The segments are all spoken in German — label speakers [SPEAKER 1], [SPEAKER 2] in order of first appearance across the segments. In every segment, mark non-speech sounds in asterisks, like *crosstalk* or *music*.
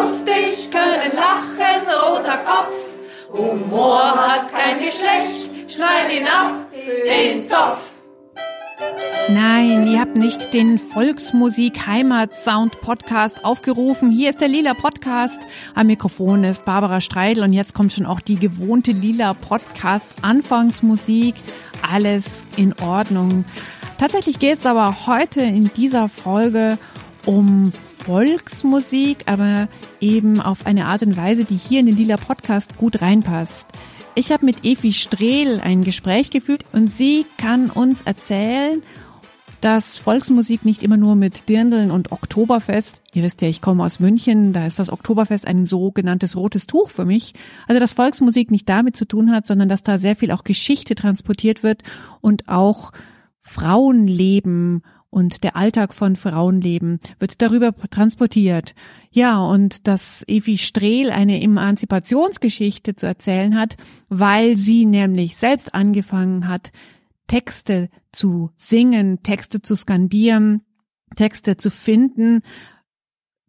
[SPEAKER 1] lustig, können lachen, roter Kopf. Humor hat kein Geschlecht, schneid ihn ab, den Zopf.
[SPEAKER 2] Nein, ihr habt nicht den Volksmusik Heimat Sound Podcast aufgerufen. Hier ist der Lila Podcast. Am Mikrofon ist Barbara Streidel und jetzt kommt schon auch die gewohnte Lila Podcast Anfangsmusik. Alles in Ordnung. Tatsächlich geht es aber heute in dieser Folge um Volksmusik, aber eben auf eine Art und Weise, die hier in den Lila Podcast gut reinpasst. Ich habe mit Evi Strehl ein Gespräch geführt und sie kann uns erzählen, dass Volksmusik nicht immer nur mit Dirndeln und Oktoberfest, ihr wisst ja, ich komme aus München, da ist das Oktoberfest ein sogenanntes rotes Tuch für mich, also dass Volksmusik nicht damit zu tun hat, sondern dass da sehr viel auch Geschichte transportiert wird und auch Frauenleben und der Alltag von Frauenleben wird darüber transportiert. Ja, und dass Evi Strehl eine Emanzipationsgeschichte zu erzählen hat, weil sie nämlich selbst angefangen hat, Texte zu singen, Texte zu skandieren, Texte zu finden,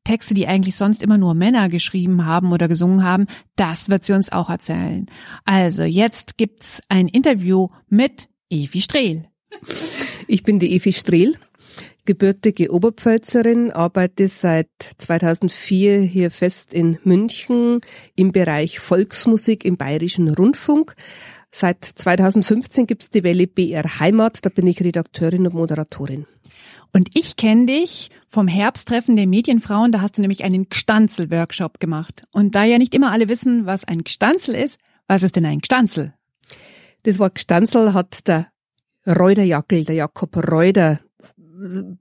[SPEAKER 2] Texte, die eigentlich sonst immer nur Männer geschrieben haben oder gesungen haben, das wird sie uns auch erzählen. Also jetzt gibt's ein Interview mit Evi Strehl.
[SPEAKER 3] Ich bin die Evi Strehl, gebürtige Oberpfälzerin, arbeite seit 2004 hier fest in München im Bereich Volksmusik im Bayerischen Rundfunk. Seit 2015 gibt's die Welle BR Heimat, da bin ich Redakteurin und Moderatorin.
[SPEAKER 2] Und ich kenne dich vom Herbsttreffen der Medienfrauen, da hast du nämlich einen Gstanzel-Workshop gemacht. Und da ja nicht immer alle wissen, was ein Gstanzel ist, was ist denn ein Gstanzel?
[SPEAKER 3] Das Wort Gstanzel hat der Reuterjackel, der Jakob Reuter,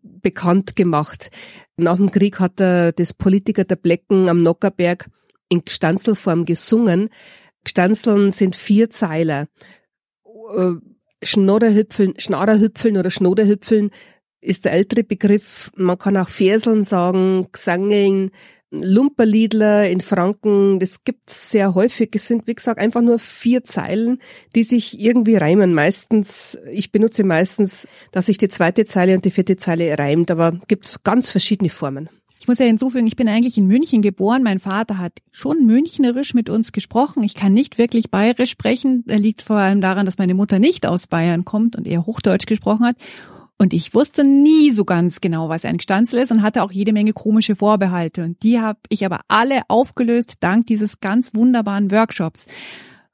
[SPEAKER 3] bekannt gemacht. Nach dem Krieg hat er das Politiker der Blecken am Nockerberg in Gstanzelform gesungen. Gstanzeln sind vier Zeiler. Äh, Schnodderhüpfeln, Schnarrerhüpfeln oder Schnoderhüpfeln ist der ältere Begriff. Man kann auch Ferseln sagen, Gsangeln, Lumperliedler in Franken, das gibt's sehr häufig. Es sind, wie gesagt, einfach nur vier Zeilen, die sich irgendwie reimen. Meistens, ich benutze meistens, dass sich die zweite Zeile und die vierte Zeile reimt, aber gibt's ganz verschiedene Formen.
[SPEAKER 2] Ich muss ja hinzufügen, ich bin eigentlich in München geboren. Mein Vater hat schon münchnerisch mit uns gesprochen. Ich kann nicht wirklich bayerisch sprechen. Er liegt vor allem daran, dass meine Mutter nicht aus Bayern kommt und eher Hochdeutsch gesprochen hat. Und ich wusste nie so ganz genau, was ein Gstanzel ist und hatte auch jede Menge komische Vorbehalte. Und die habe ich aber alle aufgelöst dank dieses ganz wunderbaren Workshops.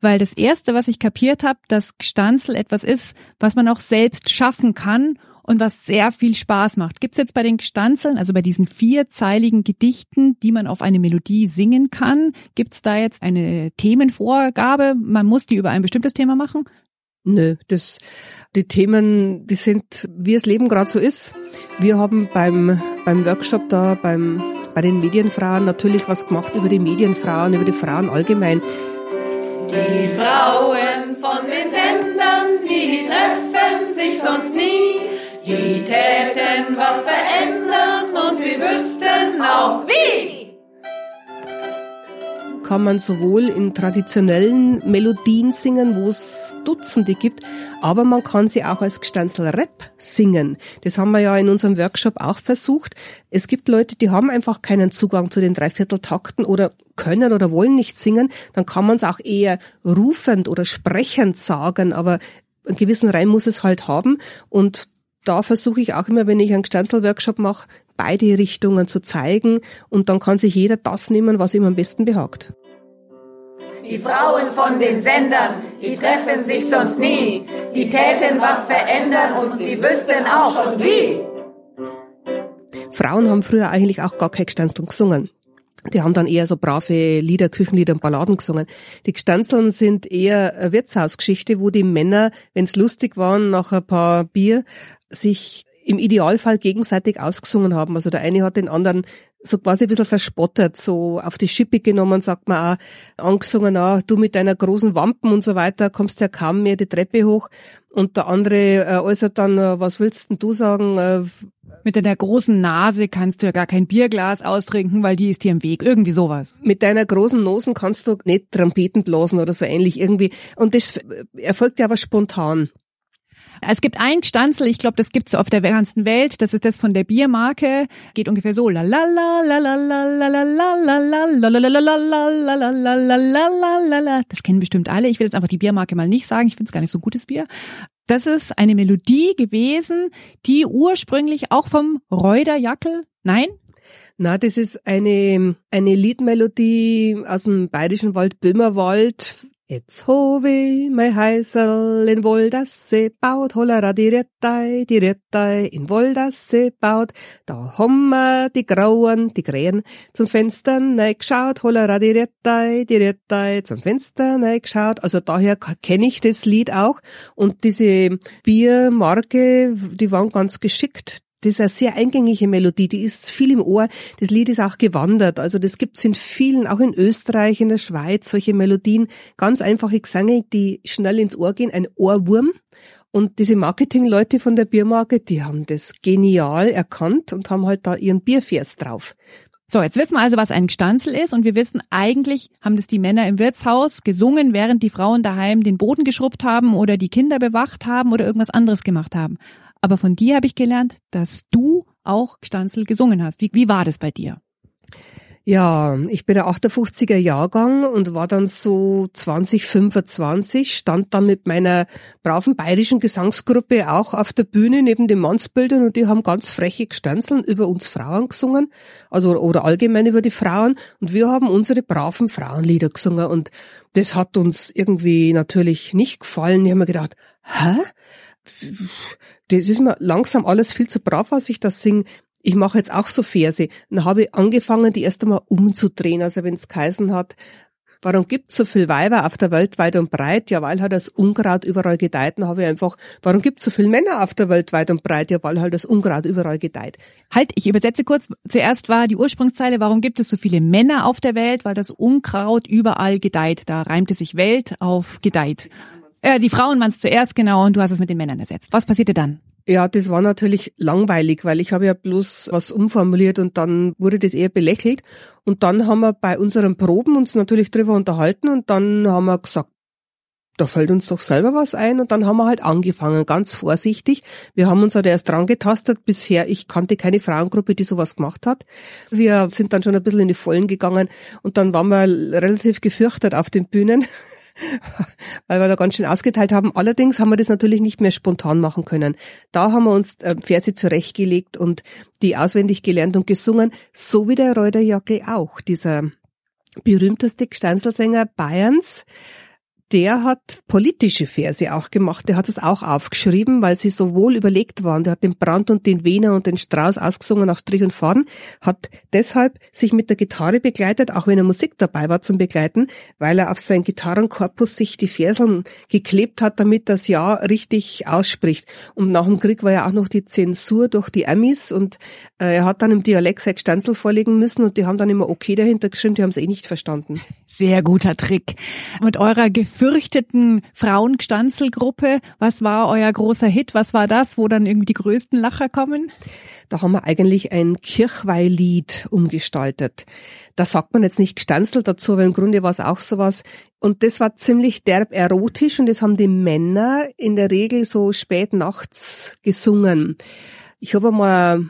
[SPEAKER 2] Weil das Erste, was ich kapiert habe, dass Gstanzel etwas ist, was man auch selbst schaffen kann und was sehr viel Spaß macht. Gibt's jetzt bei den Gstanzeln, also bei diesen vierzeiligen Gedichten, die man auf eine Melodie singen kann, gibt's da jetzt eine Themenvorgabe? Man muss die über ein bestimmtes Thema machen?
[SPEAKER 3] Nö, das, die Themen, die sind, wie das Leben gerade so ist. Wir haben beim, beim Workshop da, beim, bei den Medienfrauen natürlich was gemacht über die Medienfrauen, über die Frauen allgemein.
[SPEAKER 1] Die Frauen von den Sendern, die treffen sich sonst nie. Die täten was verändern und sie wüssten auch wie
[SPEAKER 3] kann man sowohl in traditionellen Melodien singen, wo es Dutzende gibt, aber man kann sie auch als Gestanzel-Rap singen. Das haben wir ja in unserem Workshop auch versucht. Es gibt Leute, die haben einfach keinen Zugang zu den Dreivierteltakten oder können oder wollen nicht singen. Dann kann man es auch eher rufend oder sprechend sagen, aber einen gewissen Reim muss es halt haben und da versuche ich auch immer, wenn ich einen Gestanzel-Workshop mache, beide Richtungen zu zeigen und dann kann sich jeder das nehmen, was ihm am besten behagt.
[SPEAKER 1] Die Frauen von den Sendern, die treffen sich sonst nie. Die täten was verändern und sie wüssten auch schon wie.
[SPEAKER 3] Frauen haben früher eigentlich auch gar keine Gestanzeln gesungen. Die haben dann eher so brave Lieder, Küchenlieder und Balladen gesungen. Die Gestanzeln sind eher eine Wirtshausgeschichte, wo die Männer, wenn's lustig waren, nach ein paar Bier, sich im Idealfall gegenseitig ausgesungen haben. Also der eine hat den anderen so quasi ein bisschen verspottet, so auf die Schippe genommen, sagt man auch, angesungen, ah, du mit deiner großen Wampen und so weiter, kommst ja kaum mehr die Treppe hoch. Und der andere äh, äußert dann, äh, was willst denn du sagen? Äh,
[SPEAKER 2] mit deiner großen Nase kannst du ja gar kein Bierglas austrinken, weil die ist dir im Weg. Irgendwie sowas.
[SPEAKER 3] Mit deiner großen Nosen kannst du nicht Trompeten blasen oder so ähnlich irgendwie. Und das erfolgt ja aber spontan.
[SPEAKER 2] Es gibt ein Stanzel, ich glaube, das gibt's auf der ganzen Welt. Das ist das von der Biermarke. Geht ungefähr so. Das kennen bestimmt alle. Ich will jetzt einfach die Biermarke mal nicht sagen. Ich finde es gar nicht so gutes Bier. Das ist eine Melodie gewesen, die ursprünglich auch vom Reuder Jackel, nein,
[SPEAKER 3] na, das ist eine, eine Liedmelodie aus dem Bayerischen Wald, Böhmerwald, Jetzt hove mein Heisel in Woldasse baut, hollera die Rettei, die Rettei in Woldasse baut. Da wir die Grauen, die Krähen zum Fenster geschaut, hollera die Rettei, die Rettei zum Fenster geschaut. Also daher kenne ich das Lied auch. Und diese Biermarke, die waren ganz geschickt. Das ist eine sehr eingängige Melodie, die ist viel im Ohr. Das Lied ist auch gewandert. Also das gibt's in vielen, auch in Österreich, in der Schweiz, solche Melodien. Ganz einfache Gesänge, die schnell ins Ohr gehen. Ein Ohrwurm. Und diese Marketingleute von der Biermarke, die haben das genial erkannt und haben halt da ihren Biervers drauf.
[SPEAKER 2] So, jetzt wissen wir also, was ein Gstanzel ist und wir wissen, eigentlich haben das die Männer im Wirtshaus gesungen, während die Frauen daheim den Boden geschrubbt haben oder die Kinder bewacht haben oder irgendwas anderes gemacht haben. Aber von dir habe ich gelernt, dass du auch Gstanzel gesungen hast. Wie, wie war das bei dir?
[SPEAKER 3] Ja, ich bin der 58er Jahrgang und war dann so 2025, stand dann mit meiner braven bayerischen Gesangsgruppe auch auf der Bühne neben den Mannsbildern und die haben ganz freche Gstanzeln über uns Frauen gesungen, also oder allgemein über die Frauen und wir haben unsere braven Frauenlieder gesungen und das hat uns irgendwie natürlich nicht gefallen. Ich habe mir gedacht, hä? Das ist mir langsam alles viel zu brav, als ich das singe. Ich mache jetzt auch so Verse. Dann habe ich angefangen, die erst einmal umzudrehen. Also wenn es geheißen hat, warum gibt's so viel Weiber auf der Welt weit und breit? Ja, weil halt das Unkraut überall gedeiht. Dann habe ich einfach, warum gibt's so viel Männer auf der Welt weit und breit? Ja, weil halt das Unkraut überall gedeiht.
[SPEAKER 2] Halt, ich übersetze kurz. Zuerst war die Ursprungszeile, warum gibt es so viele Männer auf der Welt? Weil das Unkraut überall gedeiht. Da reimte sich Welt auf gedeiht. Äh, die Frauen waren es zuerst, genau, und du hast es mit den Männern ersetzt. Was passierte dann?
[SPEAKER 3] Ja, das war natürlich langweilig, weil ich habe ja bloß was umformuliert und dann wurde das eher belächelt. Und dann haben wir bei unseren Proben uns natürlich drüber unterhalten und dann haben wir gesagt, da fällt uns doch selber was ein und dann haben wir halt angefangen, ganz vorsichtig. Wir haben uns halt erst dran getastet. Bisher, ich kannte keine Frauengruppe, die sowas gemacht hat. Wir sind dann schon ein bisschen in die Vollen gegangen und dann waren wir relativ gefürchtet auf den Bühnen. Weil wir da ganz schön ausgeteilt haben. Allerdings haben wir das natürlich nicht mehr spontan machen können. Da haben wir uns äh, Verse zurechtgelegt und die auswendig gelernt und gesungen, so wie der Reuterjacke auch, dieser berühmteste Gsteinselsänger Bayerns, der hat politische Verse auch gemacht. Der hat es auch aufgeschrieben, weil sie so wohl überlegt waren. Der hat den Brand und den Wiener und den Strauß ausgesungen nach Strich und Faden, hat deshalb sich mit der Gitarre begleitet, auch wenn er Musik dabei war zum Begleiten, weil er auf seinen Gitarrenkorpus sich die Verseln geklebt hat, damit das Ja richtig ausspricht. Und nach dem Krieg war ja auch noch die Zensur durch die Amis und äh, er hat dann im Dialekt sein Stanzel vorlegen müssen und die haben dann immer okay dahinter geschrieben, die haben es eh nicht verstanden.
[SPEAKER 2] Sehr guter Trick. Mit eurer gefürchteten Frauengestanzelgruppe. Was war euer großer Hit? Was war das, wo dann irgendwie die größten Lacher kommen?
[SPEAKER 3] Da haben wir eigentlich ein Kirchweihlied umgestaltet. Da sagt man jetzt nicht Gestanzel dazu, aber im Grunde war es auch sowas. Und das war ziemlich derb erotisch und das haben die Männer in der Regel so spät nachts gesungen. Ich habe mal,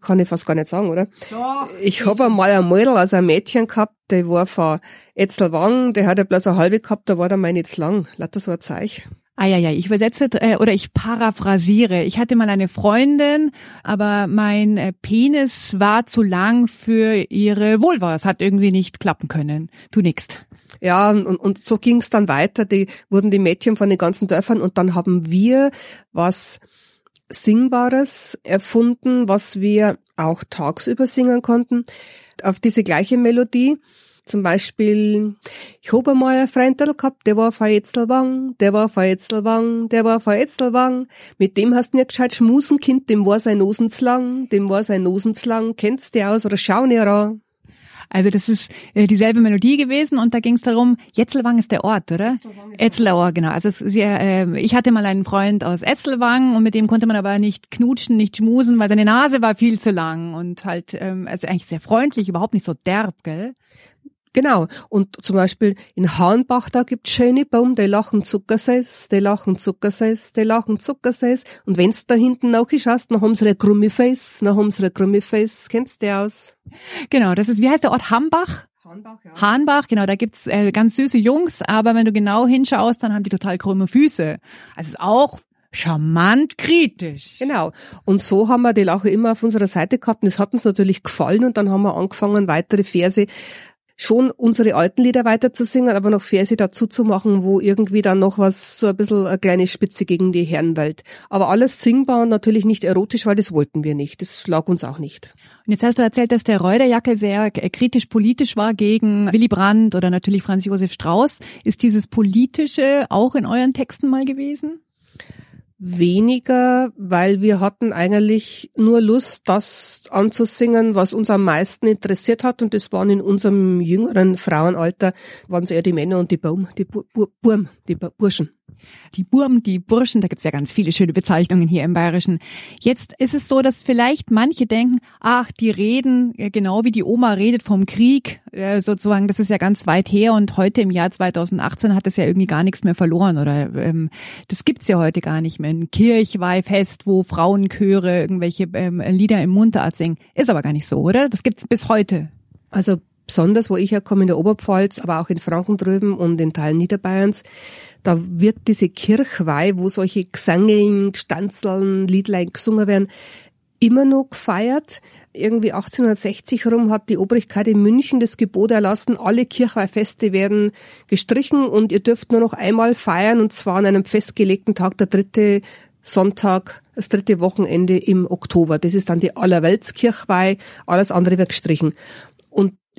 [SPEAKER 3] kann ich fast gar nicht sagen, oder? Doch, ich habe mal ein Mädel, also ein Mädchen gehabt, der war von Etzelwang, der hat ja bloß eine halbe gehabt, da war der mein jetzt lang. Lauter so ein Zeich.
[SPEAKER 2] Ah ja, ja, ich übersetze äh, oder ich paraphrasiere. Ich hatte mal eine Freundin, aber mein äh, Penis war zu lang für ihre Vulva. Es hat irgendwie nicht klappen können. Tu nix.
[SPEAKER 3] Ja, und, und so ging es dann weiter. Die wurden die Mädchen von den ganzen Dörfern und dann haben wir was Singbares erfunden, was wir auch tagsüber singen konnten, auf diese gleiche Melodie. Zum Beispiel, ich hab einmal ein Freundel gehabt, der war von Etzelwang, der war von Etzelwang, der war von Etzelwang. Mit dem hast du nicht gescheit schmusen, Kind, dem war sein Nosen zu lang, dem war sein Nosen zu lang. Kennst du aus oder schau näher an?
[SPEAKER 2] Also das ist äh, dieselbe Melodie gewesen und da ging es darum, Jetzelwang ist der Ort, oder? Etzelauer, genau. Also es, sie, äh, ich hatte mal einen Freund aus Etzelwang und mit dem konnte man aber nicht knutschen, nicht schmusen, weil seine Nase war viel zu lang und halt, ähm, also eigentlich sehr freundlich, überhaupt nicht so derb, gell?
[SPEAKER 3] Genau. Und zum Beispiel in Hahnbach, da gibt's schöne Baum, die lachen Zuckerseis, die lachen Zuckerseis, die lachen Zuckerseis. Und wenn's da hinten nachschaust, dann haben sie ein Krummiface, dann haben sie ein Krummiface. Kennst du aus?
[SPEAKER 2] Genau, das ist, wie heißt der Ort? Hambach?
[SPEAKER 3] Hahnbach, ja.
[SPEAKER 2] Hahnbach, genau, da gibt's äh, ganz süße Jungs, aber wenn du genau hinschaust, dann haben die total krumme Füße. Also ist auch charmant kritisch.
[SPEAKER 3] Genau. Und so haben wir die Lache immer auf unserer Seite gehabt und es hat uns natürlich gefallen und dann haben wir angefangen, weitere Verse schon unsere alten Lieder weiter zu singen, aber noch Verse dazu zu machen, wo irgendwie dann noch was, so ein bisschen eine kleine Spitze gegen die Herrenwelt. Aber alles singbar und natürlich nicht erotisch, weil das wollten wir nicht. Das lag uns auch nicht.
[SPEAKER 2] Und jetzt hast du erzählt, dass der Reuterjackel sehr kritisch politisch war gegen Willy Brandt oder natürlich Franz Josef Strauß. Ist dieses Politische auch in euren Texten mal gewesen?
[SPEAKER 3] Weniger, weil wir hatten eigentlich nur Lust, das anzusingen, was uns am meisten interessiert hat. Und das waren in unserem jüngeren Frauenalter, waren es eher die Männer und die Baum, die Bu Bu Burm, die Burschen.
[SPEAKER 2] Die Burm, die Burschen, da gibt's ja ganz viele schöne Bezeichnungen hier im Bayerischen. Jetzt ist es so, dass vielleicht manche denken, ach, die reden äh, genau wie die Oma redet vom Krieg, äh, sozusagen, das ist ja ganz weit her und heute im Jahr 2018 hat es ja irgendwie gar nichts mehr verloren oder ähm, das gibt's ja heute gar nicht mehr. Ein Kirchweihfest, wo Frauenchöre irgendwelche ähm, Lieder im Mundart singen. Ist aber gar nicht so, oder? Das gibt's bis heute.
[SPEAKER 3] Also besonders, wo ich herkomme, in der Oberpfalz, aber auch in Franken drüben und in Teilen Niederbayerns, da wird diese Kirchweih, wo solche Gesangeln, Gestanzeln, Liedlein gesungen werden, immer noch gefeiert. Irgendwie 1860 herum hat die Obrigkeit in München das Gebot erlassen, alle Kirchweihfeste werden gestrichen und ihr dürft nur noch einmal feiern und zwar an einem festgelegten Tag, der dritte Sonntag, das dritte Wochenende im Oktober. Das ist dann die Allerweltskirchweih, alles andere wird gestrichen.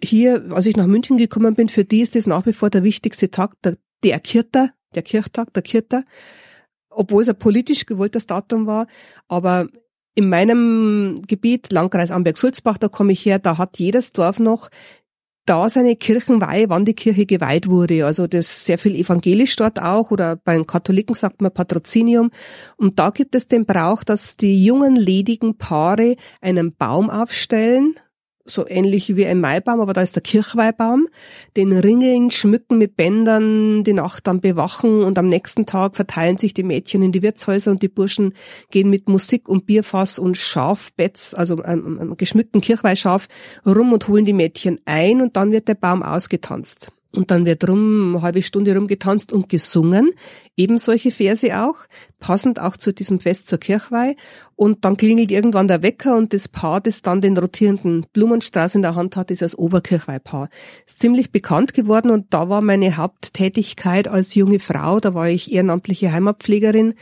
[SPEAKER 3] Hier, als ich nach München gekommen bin, für die ist das nach wie vor der wichtigste Tag, der, der Kirter, der Kirchtag, der Kirter, obwohl es ein politisch gewolltes Datum war, aber in meinem Gebiet, Landkreis Amberg-Sulzbach, da komme ich her, da hat jedes Dorf noch da seine Kirchenweihe, wann die Kirche geweiht wurde. Also das ist sehr viel evangelisch dort auch oder bei den Katholiken sagt man Patrozinium. Und da gibt es den Brauch, dass die jungen ledigen Paare einen Baum aufstellen so ähnlich wie ein Maibaum, aber da ist der Kirchweihbaum, den ringeln, schmücken mit Bändern, die Nacht dann bewachen und am nächsten Tag verteilen sich die Mädchen in die Wirtshäuser und die Burschen gehen mit Musik und Bierfass und Schafbetz, also einem geschmückten Kirchweihschaf, rum und holen die Mädchen ein und dann wird der Baum ausgetanzt. Und dann wird rum, eine halbe Stunde rumgetanzt und gesungen. Eben solche Verse auch, passend auch zu diesem Fest zur Kirchweih. Und dann klingelt irgendwann der Wecker und das Paar, das dann den rotierenden Blumenstrauß in der Hand hat, ist das Oberkirchweihpaar. Ist ziemlich bekannt geworden und da war meine Haupttätigkeit als junge Frau, da war ich ehrenamtliche Heimatpflegerin.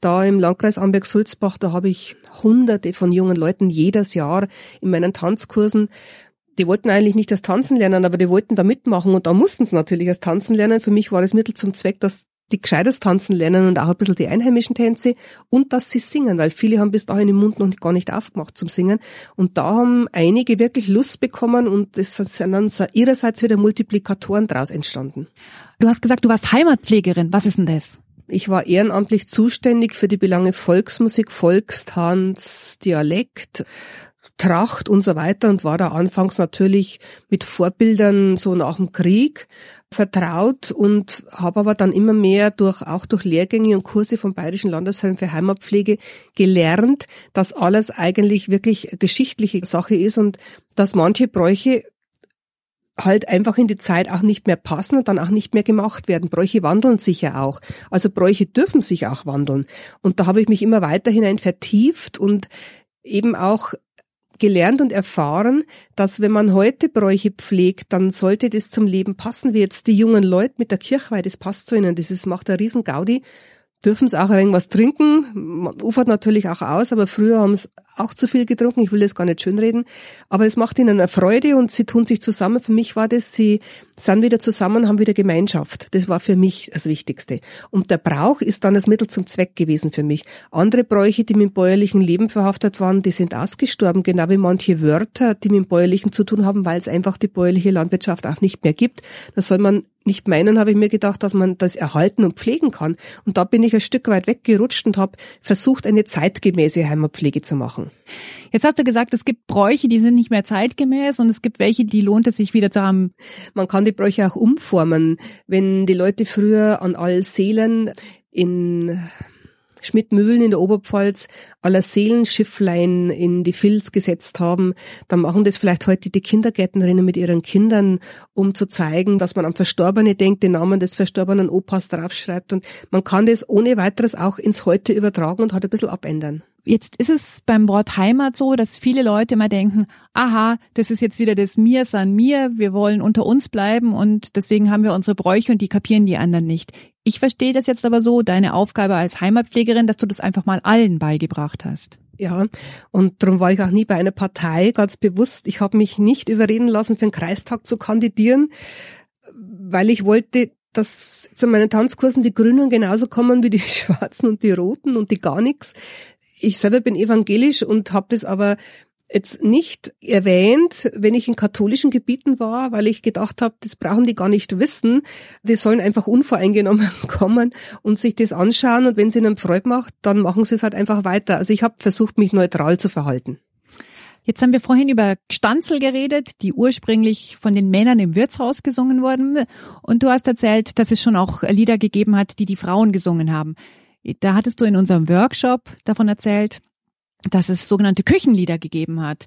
[SPEAKER 3] Da im Landkreis Amberg-Sulzbach, da habe ich hunderte von jungen Leuten jedes Jahr in meinen Tanzkursen die wollten eigentlich nicht das Tanzen lernen, aber die wollten da mitmachen und da mussten sie natürlich das Tanzen lernen. Für mich war das Mittel zum Zweck, dass die gescheites Tanzen lernen und auch ein bisschen die einheimischen Tänze und dass sie singen, weil viele haben bis dahin im Mund noch gar nicht aufgemacht zum Singen. Und da haben einige wirklich Lust bekommen und es sind dann ihrerseits wieder Multiplikatoren daraus entstanden.
[SPEAKER 2] Du hast gesagt, du warst Heimatpflegerin. Was ist denn das?
[SPEAKER 3] Ich war ehrenamtlich zuständig für die Belange Volksmusik, Volkstanz, Dialekt, Tracht und so weiter und war da anfangs natürlich mit Vorbildern so nach dem Krieg vertraut und habe aber dann immer mehr durch auch durch Lehrgänge und Kurse vom Bayerischen Landesheim für Heimatpflege gelernt, dass alles eigentlich wirklich geschichtliche Sache ist und dass manche Bräuche halt einfach in die Zeit auch nicht mehr passen und dann auch nicht mehr gemacht werden. Bräuche wandeln sich ja auch. Also Bräuche dürfen sich auch wandeln. Und da habe ich mich immer weiter hinein vertieft und eben auch gelernt und erfahren, dass wenn man heute Bräuche pflegt, dann sollte das zum Leben passen, wie jetzt die jungen Leute mit der Kirchweih, das passt zu ihnen, das ist, macht eine riesen Gaudi dürfen sie auch irgendwas trinken. Man ufert natürlich auch aus, aber früher haben sie auch zu viel getrunken. Ich will das gar nicht schönreden. Aber es macht ihnen eine Freude und sie tun sich zusammen. Für mich war das, sie sind wieder zusammen, haben wieder Gemeinschaft. Das war für mich das Wichtigste. Und der Brauch ist dann das Mittel zum Zweck gewesen für mich. Andere Bräuche, die mit dem bäuerlichen Leben verhaftet waren, die sind ausgestorben, genau wie manche Wörter, die mit dem bäuerlichen zu tun haben, weil es einfach die bäuerliche Landwirtschaft auch nicht mehr gibt. Da soll man nicht meinen, habe ich mir gedacht, dass man das erhalten und pflegen kann. Und da bin ich ein Stück weit weggerutscht und habe versucht, eine zeitgemäße Heimatpflege zu machen. Machen.
[SPEAKER 2] Jetzt hast du gesagt, es gibt Bräuche, die sind nicht mehr zeitgemäß und es gibt welche, die lohnt es sich wieder zu haben.
[SPEAKER 3] Man kann die Bräuche auch umformen. Wenn die Leute früher an all Seelen in Schmidtmühlen in der Oberpfalz aller Seelenschifflein in die Filz gesetzt haben, dann machen das vielleicht heute die Kindergärtnerinnen mit ihren Kindern, um zu zeigen, dass man am Verstorbene denkt, den Namen des verstorbenen Opas draufschreibt und man kann das ohne weiteres auch ins Heute übertragen und hat ein bisschen abändern.
[SPEAKER 2] Jetzt ist es beim Wort Heimat so, dass viele Leute immer denken, aha, das ist jetzt wieder das Mir san mir, wir wollen unter uns bleiben und deswegen haben wir unsere Bräuche und die kapieren die anderen nicht. Ich verstehe das jetzt aber so, deine Aufgabe als Heimatpflegerin, dass du das einfach mal allen beigebracht hast.
[SPEAKER 3] Ja, und darum war ich auch nie bei einer Partei ganz bewusst. Ich habe mich nicht überreden lassen, für einen Kreistag zu kandidieren, weil ich wollte, dass zu meinen Tanzkursen die Grünen genauso kommen wie die *laughs* Schwarzen und die Roten und die gar nichts. Ich selber bin evangelisch und habe das aber jetzt nicht erwähnt, wenn ich in katholischen Gebieten war, weil ich gedacht habe, das brauchen die gar nicht wissen. Die sollen einfach unvoreingenommen *laughs* kommen und sich das anschauen und wenn es ihnen Freude macht, dann machen sie es halt einfach weiter. Also ich habe versucht, mich neutral zu verhalten.
[SPEAKER 2] Jetzt haben wir vorhin über Stanzel geredet, die ursprünglich von den Männern im Wirtshaus gesungen wurden. Und du hast erzählt, dass es schon auch Lieder gegeben hat, die die Frauen gesungen haben. Da hattest du in unserem Workshop davon erzählt, dass es sogenannte Küchenlieder gegeben hat.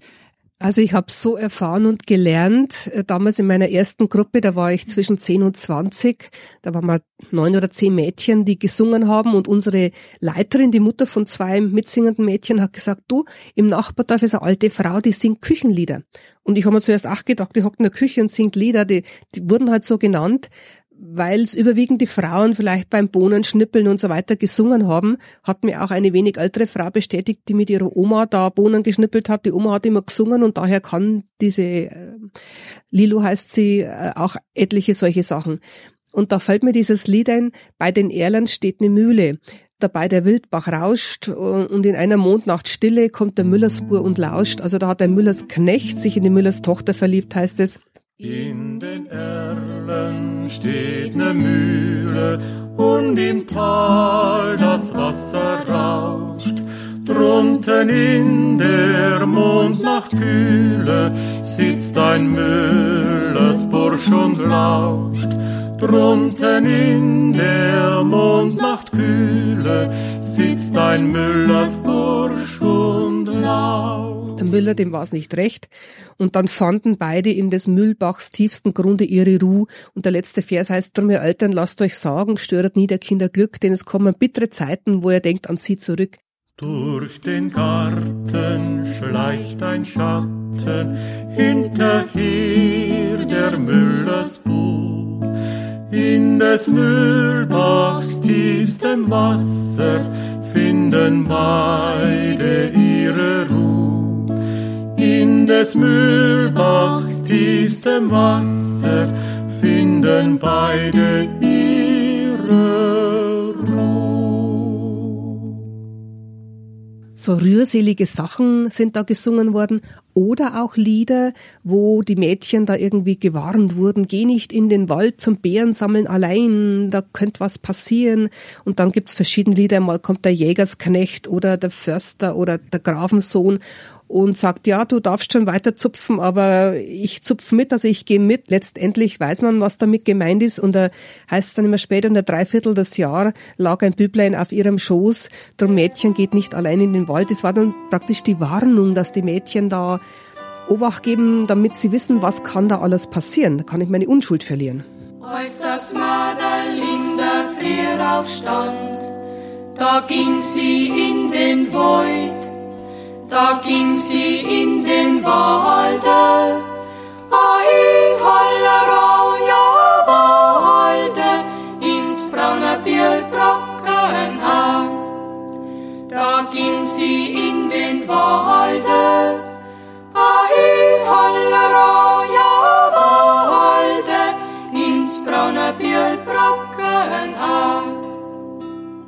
[SPEAKER 3] Also ich habe so erfahren und gelernt, äh, damals in meiner ersten Gruppe, da war ich zwischen 10 und 20, da waren wir neun oder zehn Mädchen, die gesungen haben und unsere Leiterin, die Mutter von zwei mitsingenden Mädchen, hat gesagt, du, im Nachbardorf ist eine alte Frau, die singt Küchenlieder. Und ich habe mir zuerst auch gedacht, die hockt in der Küche und singt Lieder, die, die wurden halt so genannt weil es überwiegend die Frauen vielleicht beim Bohnenschnippeln und so weiter gesungen haben, hat mir auch eine wenig ältere Frau bestätigt, die mit ihrer Oma da Bohnen geschnippelt hat. Die Oma hat immer gesungen und daher kann diese, äh, Lilo heißt sie, äh, auch etliche solche Sachen. Und da fällt mir dieses Lied ein, bei den Erlern steht eine Mühle. Dabei der Wildbach rauscht und in einer Mondnacht Stille kommt der Müllersbur und lauscht. Also da hat der Müllers Knecht sich in die Müllers Tochter verliebt, heißt es.
[SPEAKER 4] In den Erlen steht ne Mühle und im Tal das Wasser rauscht. Drunten in der Mondnachtkühle sitzt ein Müllersbursch und lauscht. Drunten in der Mondnachtkühle sitzt ein Müllersbursch und lauscht.
[SPEAKER 3] Der Müller, dem war es nicht recht. Und dann fanden beide in des Mühlbachs tiefsten Grunde ihre Ruhe. Und der letzte Vers heißt, drum ihr Eltern, lasst euch sagen, störet nie der Kinder Glück, denn es kommen bittere Zeiten, wo er denkt an sie zurück.
[SPEAKER 4] Durch den Garten schleicht ein Schatten, hinterher der Müllers Buch. In des Mühlbachs tiefstem Wasser finden beide ihre Ruhe in des Mühlbachs tiefstem Wasser finden beide ihre Ruhe.
[SPEAKER 3] So rührselige Sachen sind da gesungen worden oder auch Lieder, wo die Mädchen da irgendwie gewarnt wurden, geh nicht in den Wald zum Bärensammeln allein, da könnte was passieren. Und dann gibt's verschiedene Lieder, mal kommt der Jägersknecht oder der Förster oder der Grafensohn und sagt, ja, du darfst schon weiter zupfen, aber ich zupf mit, also ich gehe mit. Letztendlich weiß man, was damit gemeint ist und da heißt es dann immer später, in der Dreiviertel des Jahr lag ein Büblein auf ihrem Schoß, drum Mädchen geht nicht allein in den Wald. Das war dann praktisch die Warnung, dass die Mädchen da Obacht geben, damit sie wissen, was kann da alles passieren. Da kann ich meine Unschuld verlieren.
[SPEAKER 1] Als das Madel in der aufstand, da ging sie in den Wald da ging sie in den Walde. Ai, Hallerau, ja, Walde, ins braune Bierlbrocken an. Da ging sie in den Walde. Ai, Hallerau, ja, Walde, ins braune Bierlbrocken an.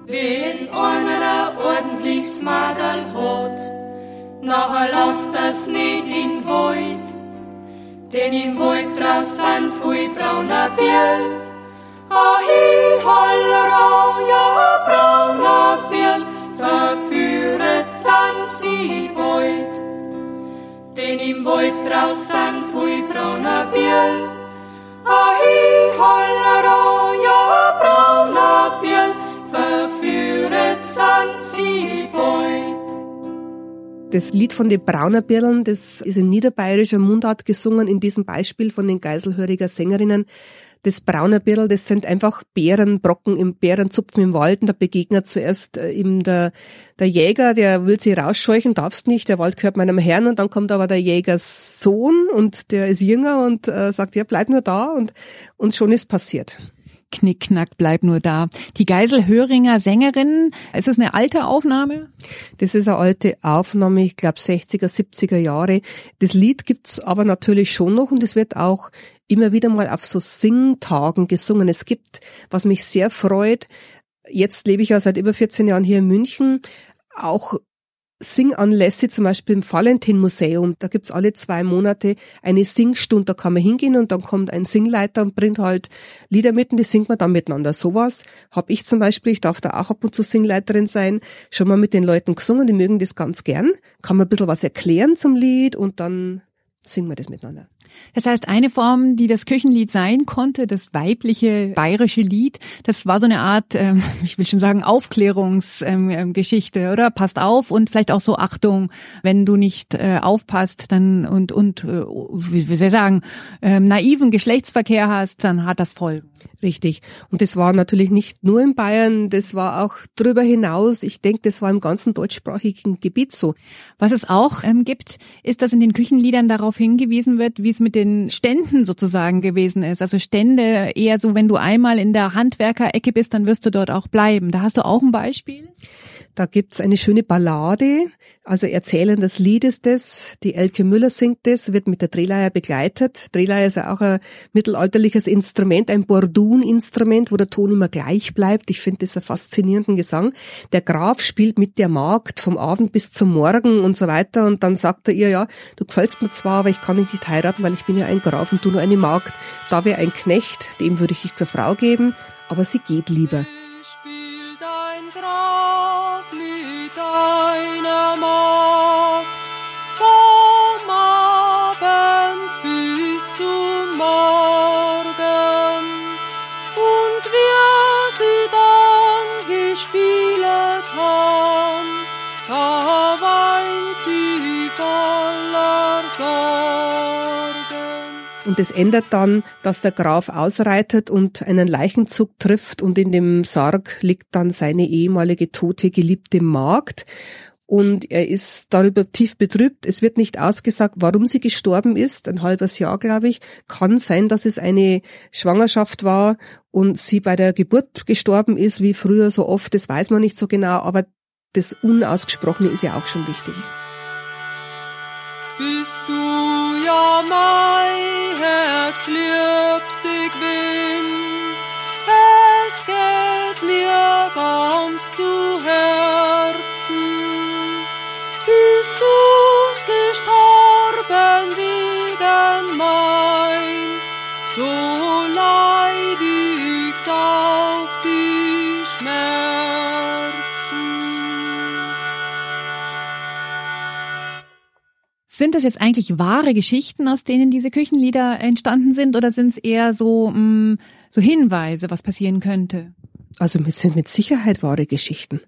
[SPEAKER 1] Wen einer ordentlichs Madel hat, nachher lasst das nicht in Wald, denn im Wald draußen viel brauner Biel. Ahi, Hallerau, ja, brauner Biel, verführet sind sie bald. Wald draußen viel brauner Biel. Ahi, hollera, ja, brauner
[SPEAKER 3] Das Lied von den Brauner Birlen, das ist in niederbayerischer Mundart gesungen, in diesem Beispiel von den Geiselhöriger Sängerinnen. Das Brauner Birl, das sind einfach Bärenbrocken im Bärenzupfen im Wald und da begegnet zuerst äh, ihm der, der Jäger, der will sie rausscheuchen, darfst nicht, der Wald gehört meinem Herrn und dann kommt aber der Jägers Sohn und der ist jünger und äh, sagt, ja, bleib nur da und, und schon ist passiert.
[SPEAKER 2] Knickknack, bleib nur da. Die Geiselhöringer Sängerin, ist das eine alte Aufnahme?
[SPEAKER 3] Das ist eine alte Aufnahme, ich glaube 60er, 70er Jahre. Das Lied gibt's aber natürlich schon noch und es wird auch immer wieder mal auf so Singtagen gesungen. Es gibt, was mich sehr freut, jetzt lebe ich ja seit über 14 Jahren hier in München, auch Singanlässe, zum Beispiel im Valentin-Museum. Da gibt's alle zwei Monate eine Singstunde, da kann man hingehen und dann kommt ein Singleiter und bringt halt Lieder mit und die singt man dann miteinander. Sowas habe ich zum Beispiel, ich darf da auch ab und zu Singleiterin sein, schon mal mit den Leuten gesungen, die mögen das ganz gern. Kann man ein bisschen was erklären zum Lied und dann singen wir das miteinander.
[SPEAKER 2] Das heißt, eine Form, die das Küchenlied sein konnte, das weibliche bayerische Lied, das war so eine Art, ähm, *laughs* ich will schon sagen, Aufklärungsgeschichte, ähm, oder? Passt auf und vielleicht auch so Achtung, wenn du nicht äh, aufpasst, dann und und äh, wie, wie soll ich sagen, ähm, naiven Geschlechtsverkehr hast, dann hat das Folgen.
[SPEAKER 3] Richtig. Und das war natürlich nicht nur in Bayern, das war auch darüber hinaus. Ich denke, das war im ganzen deutschsprachigen Gebiet so.
[SPEAKER 2] Was es auch ähm, gibt, ist, dass in den Küchenliedern darauf hingewiesen wird, wie es mit den Ständen sozusagen gewesen ist. Also Stände eher so, wenn du einmal in der Handwerkerecke bist, dann wirst du dort auch bleiben. Da hast du auch ein Beispiel?
[SPEAKER 3] Da gibt's eine schöne Ballade, also Erzählen des Liedes das. Die Elke Müller singt das, wird mit der Drehleier begleitet. Drehleier ist ja auch ein mittelalterliches Instrument, ein Bordun-Instrument, wo der Ton immer gleich bleibt. Ich finde das einen faszinierenden Gesang. Der Graf spielt mit der Magd vom Abend bis zum Morgen und so weiter und dann sagt er ihr, ja, du gefällst mir zwar, aber ich kann dich nicht heiraten, weil ich bin ja ein Graf und du nur eine Magd. Da wäre ein Knecht, dem würde ich dich zur Frau geben, aber sie geht lieber. Und es ändert dann, dass der Graf ausreitet und einen Leichenzug trifft und in dem Sarg liegt dann seine ehemalige tote geliebte Magd. Und er ist darüber tief betrübt. Es wird nicht ausgesagt, warum sie gestorben ist. Ein halbes Jahr, glaube ich. Kann sein, dass es eine Schwangerschaft war und sie bei der Geburt gestorben ist, wie früher so oft. Das weiß man nicht so genau, aber das Unausgesprochene ist ja auch schon wichtig.
[SPEAKER 1] Bist du ja mein Herz liebstig bin, es geht mir ganz zu Herzen. Bist du's gestorben wegen mein, so leid
[SPEAKER 2] Sind das jetzt eigentlich wahre Geschichten, aus denen diese Küchenlieder entstanden sind, oder sind es eher so, mh, so Hinweise, was passieren könnte?
[SPEAKER 3] Also es sind mit Sicherheit wahre Geschichten,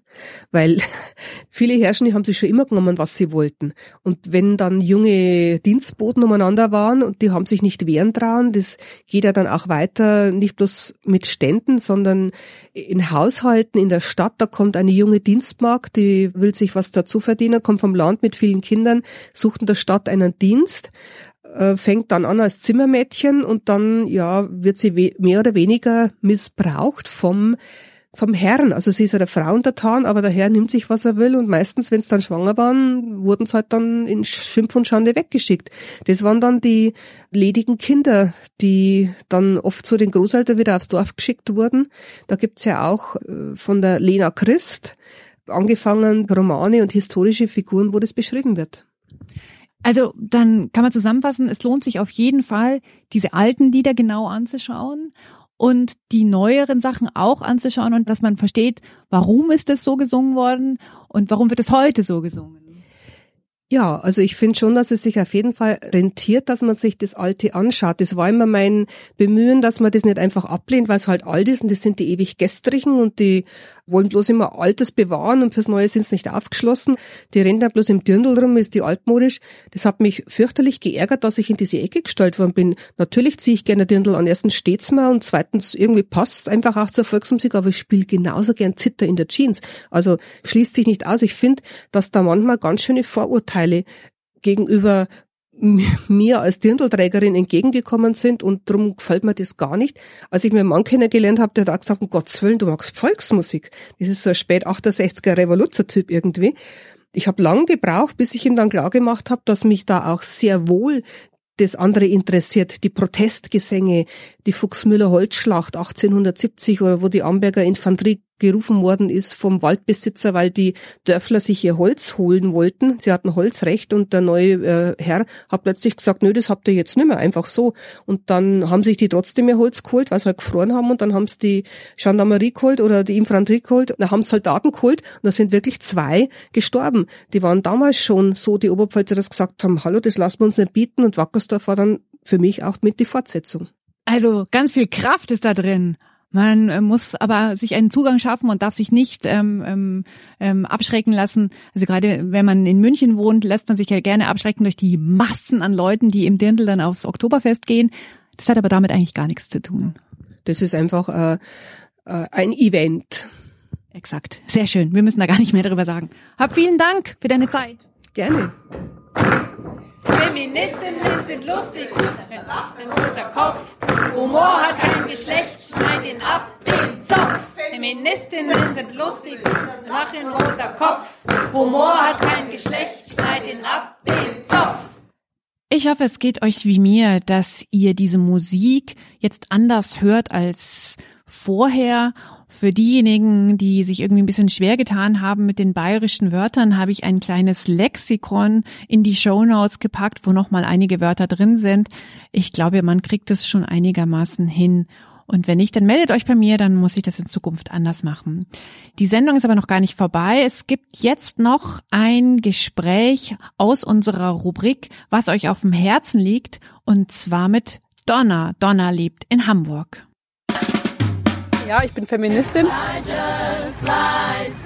[SPEAKER 3] weil *laughs* viele Herrscher die haben sich schon immer genommen, was sie wollten. Und wenn dann junge Dienstboten umeinander waren und die haben sich nicht wehren trauen, das geht ja dann auch weiter, nicht bloß mit Ständen, sondern in Haushalten in der Stadt, da kommt eine junge Dienstmagd, die will sich was dazu verdienen, kommt vom Land mit vielen Kindern, sucht in der Stadt einen Dienst fängt dann an als Zimmermädchen und dann ja wird sie mehr oder weniger missbraucht vom vom Herrn. Also sie ist ja der Frau untertan, aber der Herr nimmt sich, was er will und meistens, wenn es dann schwanger waren, wurden sie halt dann in Schimpf und Schande weggeschickt. Das waren dann die ledigen Kinder, die dann oft zu den Großeltern wieder aufs Dorf geschickt wurden. Da gibt's ja auch äh, von der Lena Christ angefangen Romane und historische Figuren, wo das beschrieben wird.
[SPEAKER 2] Also dann kann man zusammenfassen, es lohnt sich auf jeden Fall, diese alten Lieder genau anzuschauen und die neueren Sachen auch anzuschauen und dass man versteht, warum ist es so gesungen worden und warum wird es heute so gesungen.
[SPEAKER 3] Ja, also ich finde schon, dass es sich auf jeden Fall rentiert, dass man sich das Alte anschaut. Das war immer mein Bemühen, dass man das nicht einfach ablehnt, weil es halt alt ist und das sind die ewig Gestrigen und die wollen bloß immer Altes bewahren und fürs Neue sind es nicht aufgeschlossen. Die rennen dann bloß im Dirndl rum, ist die altmodisch. Das hat mich fürchterlich geärgert, dass ich in diese Ecke gestellt worden bin. Natürlich ziehe ich gerne Dirndl an. Erstens steht's mir und zweitens irgendwie passt einfach auch zur Volksmusik, aber ich spiele genauso gern Zitter in der Jeans. Also schließt sich nicht aus. Ich finde, dass da manchmal ganz schöne Vorurteile Vorurteile gegenüber mir als Dirndlträgerin entgegengekommen sind und darum gefällt mir das gar nicht. Als ich mir einen Mann kennengelernt habe, der hat gesagt, um Gottes Willen, du magst Volksmusik. Das ist so ein spät 68er Revoluzzer-Typ irgendwie. Ich habe lang gebraucht, bis ich ihm dann klar gemacht habe, dass mich da auch sehr wohl das andere interessiert, die Protestgesänge, die Fuchsmüller Holzschlacht 1870 oder wo die Amberger Infanterie gerufen worden ist vom Waldbesitzer, weil die Dörfler sich ihr Holz holen wollten. Sie hatten Holzrecht und der neue äh, Herr hat plötzlich gesagt, nö, das habt ihr jetzt nicht mehr, einfach so. Und dann haben sich die trotzdem ihr Holz geholt, weil sie halt gefroren haben und dann haben sie die Gendarmerie geholt oder die Infanterie geholt, da haben Soldaten geholt und da sind wirklich zwei gestorben. Die waren damals schon so, die Oberpfälzer das gesagt haben, hallo, das lassen wir uns nicht bieten und Wackersdorf war dann für mich auch mit die Fortsetzung.
[SPEAKER 2] Also ganz viel Kraft ist da drin. Man äh, muss aber sich einen Zugang schaffen und darf sich nicht ähm, ähm, ähm, abschrecken lassen. Also gerade wenn man in München wohnt, lässt man sich ja gerne abschrecken durch die Massen an Leuten, die im Dirndl dann aufs Oktoberfest gehen. Das hat aber damit eigentlich gar nichts zu tun.
[SPEAKER 3] Das ist einfach äh, äh, ein Event.
[SPEAKER 2] Exakt. Sehr schön. Wir müssen da gar nicht mehr darüber sagen. Hab vielen Dank für deine Zeit.
[SPEAKER 3] Gerne.
[SPEAKER 1] Feministinnen sind lustig, ein roter Kopf. Humor hat kein Geschlecht, schneid ihn ab, den Zopf. Feministinnen sind lustig, mach ein roter Kopf. Humor hat kein Geschlecht, schneid ihn ab, den Zopf.
[SPEAKER 2] Ich hoffe, es geht euch wie mir, dass ihr diese Musik jetzt anders hört als vorher. Für diejenigen, die sich irgendwie ein bisschen schwer getan haben mit den bayerischen Wörtern, habe ich ein kleines Lexikon in die Show Notes gepackt, wo nochmal einige Wörter drin sind. Ich glaube, man kriegt es schon einigermaßen hin. Und wenn nicht, dann meldet euch bei mir, dann muss ich das in Zukunft anders machen. Die Sendung ist aber noch gar nicht vorbei. Es gibt jetzt noch ein Gespräch aus unserer Rubrik, was euch auf dem Herzen liegt, und zwar mit Donna. Donna lebt in Hamburg.
[SPEAKER 5] Ja, ich bin Feministin.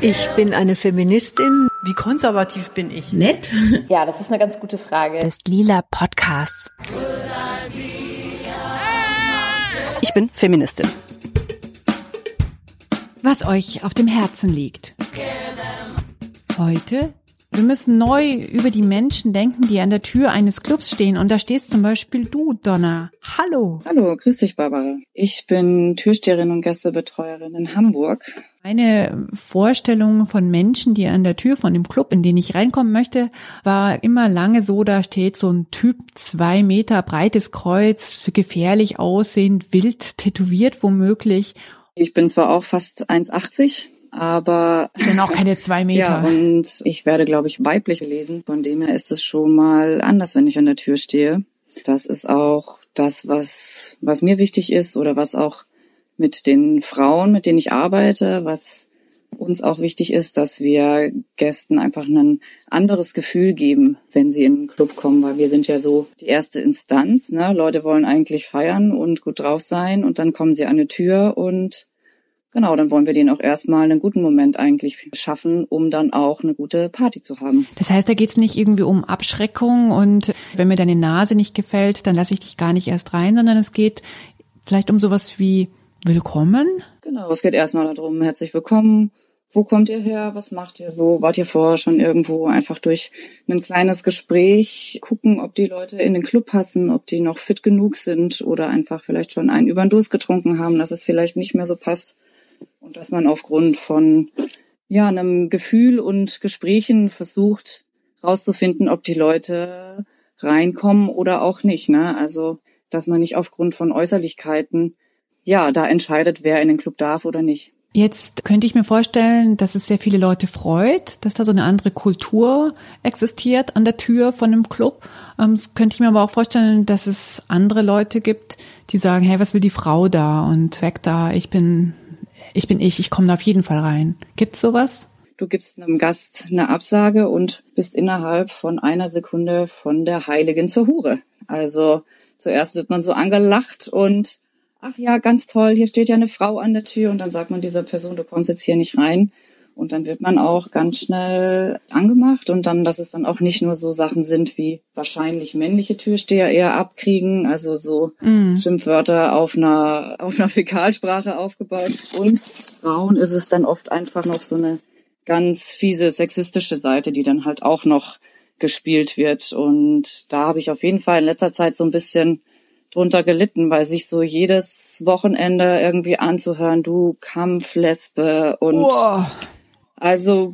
[SPEAKER 6] Ich bin eine Feministin.
[SPEAKER 7] Wie konservativ bin ich?
[SPEAKER 8] Nett?
[SPEAKER 9] Ja, das ist eine ganz gute Frage.
[SPEAKER 2] Des Lila Podcasts.
[SPEAKER 10] Ich bin Feministin.
[SPEAKER 2] Was euch auf dem Herzen liegt. Heute wir müssen neu über die Menschen denken, die an der Tür eines Clubs stehen. Und da stehst zum Beispiel du, Donna. Hallo.
[SPEAKER 11] Hallo, grüß dich, Barbara. Ich bin Türsteherin und Gästebetreuerin in Hamburg.
[SPEAKER 2] Meine Vorstellung von Menschen, die an der Tür von dem Club, in den ich reinkommen möchte, war immer lange so, da steht so ein Typ, zwei Meter breites Kreuz, gefährlich aussehend, wild tätowiert womöglich.
[SPEAKER 11] Ich bin zwar auch fast 1,80, aber
[SPEAKER 2] das sind auch keine zwei *laughs* Meter.
[SPEAKER 11] Ja, und ich werde, glaube ich, weiblich gelesen. Von dem her ist es schon mal anders, wenn ich an der Tür stehe. Das ist auch das, was, was mir wichtig ist oder was auch mit den Frauen, mit denen ich arbeite, was uns auch wichtig ist, dass wir Gästen einfach ein anderes Gefühl geben, wenn sie in den Club kommen, weil wir sind ja so die erste Instanz. Ne? Leute wollen eigentlich feiern und gut drauf sein und dann kommen sie an eine Tür und Genau, dann wollen wir denen auch erstmal einen guten Moment eigentlich schaffen, um dann auch eine gute Party zu haben.
[SPEAKER 2] Das heißt, da geht's nicht irgendwie um Abschreckung und wenn mir deine Nase nicht gefällt, dann lasse ich dich gar nicht erst rein, sondern es geht vielleicht um sowas wie Willkommen.
[SPEAKER 11] Genau, es geht erstmal darum, herzlich willkommen. Wo kommt ihr her? Was macht ihr so? Wart ihr vorher schon irgendwo einfach durch ein kleines Gespräch gucken, ob die Leute in den Club passen, ob die noch fit genug sind oder einfach vielleicht schon einen über den Durst getrunken haben, dass es vielleicht nicht mehr so passt und dass man aufgrund von ja einem Gefühl und Gesprächen versucht rauszufinden, ob die Leute reinkommen oder auch nicht. Ne? Also dass man nicht aufgrund von Äußerlichkeiten ja da entscheidet, wer in den Club darf oder nicht.
[SPEAKER 2] Jetzt könnte ich mir vorstellen, dass es sehr viele Leute freut, dass da so eine andere Kultur existiert an der Tür von einem Club. Ähm, könnte ich mir aber auch vorstellen, dass es andere Leute gibt, die sagen, hey, was will die Frau da und weg da, ich bin ich bin ich, ich komme da auf jeden Fall rein. Gibt's sowas?
[SPEAKER 11] du gibst einem Gast eine Absage und bist innerhalb von einer Sekunde von der Heiligen zur Hure. Also zuerst wird man so angelacht und ach ja, ganz toll, hier steht ja eine Frau an der Tür und dann sagt man dieser Person, du kommst jetzt hier nicht rein. Und dann wird man auch ganz schnell angemacht und dann, dass es dann auch nicht nur so Sachen sind wie wahrscheinlich männliche Türsteher eher abkriegen, also so mm. Schimpfwörter auf einer, auf einer Fäkalsprache aufgebaut. Uns Frauen ist es dann oft einfach noch so eine ganz fiese sexistische Seite, die dann halt auch noch gespielt wird. Und da habe ich auf jeden Fall in letzter Zeit so ein bisschen drunter gelitten, weil sich so jedes Wochenende irgendwie anzuhören, du Kampflesbe und oh. Also,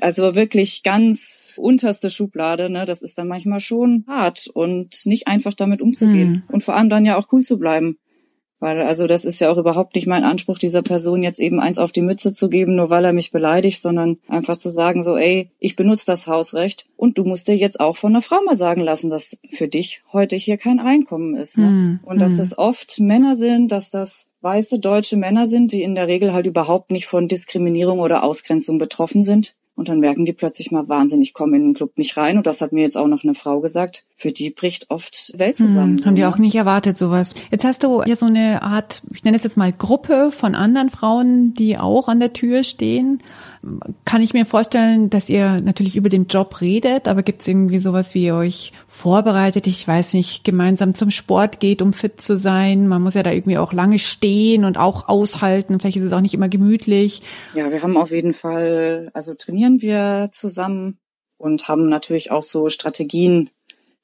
[SPEAKER 11] also wirklich ganz unterste Schublade, ne? Das ist dann manchmal schon hart und nicht einfach damit umzugehen. Mhm. Und vor allem dann ja auch cool zu bleiben. Weil, also das ist ja auch überhaupt nicht mein Anspruch, dieser Person jetzt eben eins auf die Mütze zu geben, nur weil er mich beleidigt, sondern einfach zu sagen, so, ey, ich benutze das Hausrecht und du musst dir jetzt auch von einer Frau mal sagen lassen, dass für dich heute hier kein Einkommen ist. Ne? Mm, und dass mm. das oft Männer sind, dass das weiße deutsche Männer sind, die in der Regel halt überhaupt nicht von Diskriminierung oder Ausgrenzung betroffen sind. Und dann merken die plötzlich mal wahnsinnig, ich komme in den Club nicht rein. Und das hat mir jetzt auch noch eine Frau gesagt. Für die bricht oft Welt zusammen.
[SPEAKER 2] Hm, haben die auch nicht erwartet, sowas. Jetzt hast du ja so eine Art, ich nenne es jetzt mal Gruppe von anderen Frauen, die auch an der Tür stehen kann ich mir vorstellen, dass ihr natürlich über den Job redet, aber gibt es irgendwie sowas, wie ihr euch vorbereitet? Ich weiß nicht, gemeinsam zum Sport geht, um fit zu sein. Man muss ja da irgendwie auch lange stehen und auch aushalten. Vielleicht ist es auch nicht immer gemütlich.
[SPEAKER 11] Ja, wir haben auf jeden Fall, also trainieren wir zusammen und haben natürlich auch so Strategien,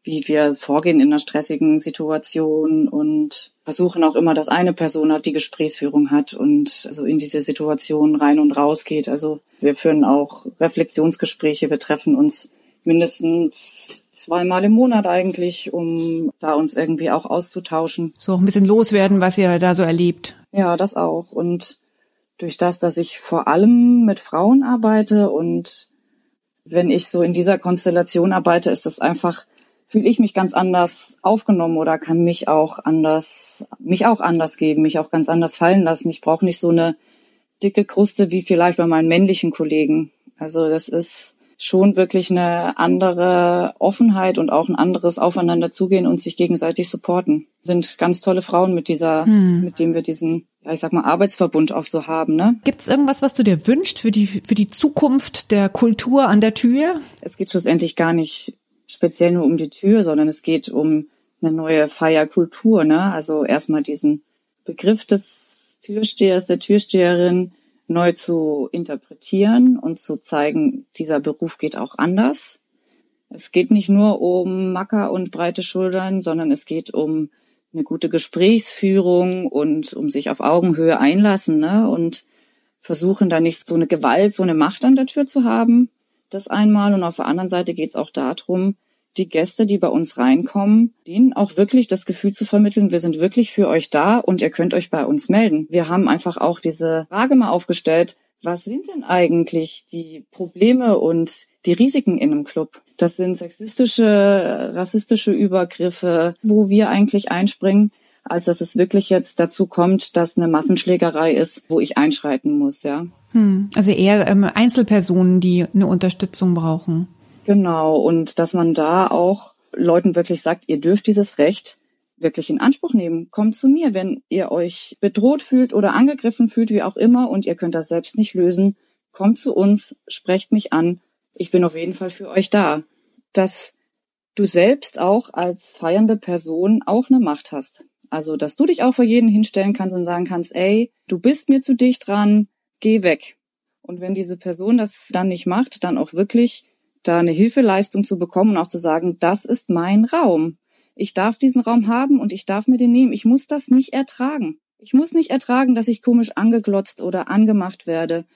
[SPEAKER 11] wie wir vorgehen in einer stressigen Situation und versuchen auch immer, dass eine Person hat, die Gesprächsführung hat und so in diese Situation rein und raus geht. Also wir führen auch Reflexionsgespräche, wir treffen uns mindestens zweimal im Monat eigentlich, um da uns irgendwie auch auszutauschen.
[SPEAKER 2] So ein bisschen loswerden, was ihr da so erlebt.
[SPEAKER 11] Ja, das auch. Und durch das, dass ich vor allem mit Frauen arbeite und wenn ich so in dieser Konstellation arbeite, ist das einfach fühle ich mich ganz anders aufgenommen oder kann mich auch anders, mich auch anders geben, mich auch ganz anders fallen lassen. Ich brauche nicht so eine dicke Kruste wie vielleicht bei meinen männlichen Kollegen. Also das ist schon wirklich eine andere Offenheit und auch ein anderes Aufeinander zugehen und sich gegenseitig supporten. Sind ganz tolle Frauen mit dieser, hm. mit dem wir diesen, ja, ich sag mal, Arbeitsverbund auch so haben, ne?
[SPEAKER 2] Gibt es irgendwas, was du dir wünschst für die, für die Zukunft der Kultur an der Tür?
[SPEAKER 11] Es geht schlussendlich gar nicht speziell nur um die Tür, sondern es geht um eine neue Feierkultur. Ne? Also erstmal diesen Begriff des Türstehers, der Türsteherin neu zu interpretieren und zu zeigen, dieser Beruf geht auch anders. Es geht nicht nur um Macker und breite Schultern, sondern es geht um eine gute Gesprächsführung und um sich auf Augenhöhe einlassen ne? und versuchen da nicht so eine Gewalt, so eine Macht an der Tür zu haben, das einmal. Und auf der anderen Seite geht es auch darum, die Gäste, die bei uns reinkommen, denen auch wirklich das Gefühl zu vermitteln, wir sind wirklich für euch da und ihr könnt euch bei uns melden. Wir haben einfach auch diese Frage mal aufgestellt, was sind denn eigentlich die Probleme und die Risiken in einem Club? Das sind sexistische, rassistische Übergriffe, wo wir eigentlich einspringen, als dass es wirklich jetzt dazu kommt, dass eine Massenschlägerei ist, wo ich einschreiten muss, ja.
[SPEAKER 2] Hm, also eher ähm, Einzelpersonen, die eine Unterstützung brauchen.
[SPEAKER 11] Genau, und dass man da auch Leuten wirklich sagt, ihr dürft dieses Recht wirklich in Anspruch nehmen. Kommt zu mir, wenn ihr euch bedroht fühlt oder angegriffen fühlt, wie auch immer, und ihr könnt das selbst nicht lösen. Kommt zu uns, sprecht mich an. Ich bin auf jeden Fall für euch da. Dass du selbst auch als feiernde Person auch eine Macht hast. Also, dass du dich auch vor jeden hinstellen kannst und sagen kannst, ey, du bist mir zu dicht dran, geh weg. Und wenn diese Person das dann nicht macht, dann auch wirklich da eine Hilfeleistung zu bekommen und auch zu sagen, das ist mein Raum. Ich darf diesen Raum haben und ich darf mir den nehmen. Ich muss das nicht ertragen. Ich muss nicht ertragen, dass ich komisch angeglotzt oder angemacht werde.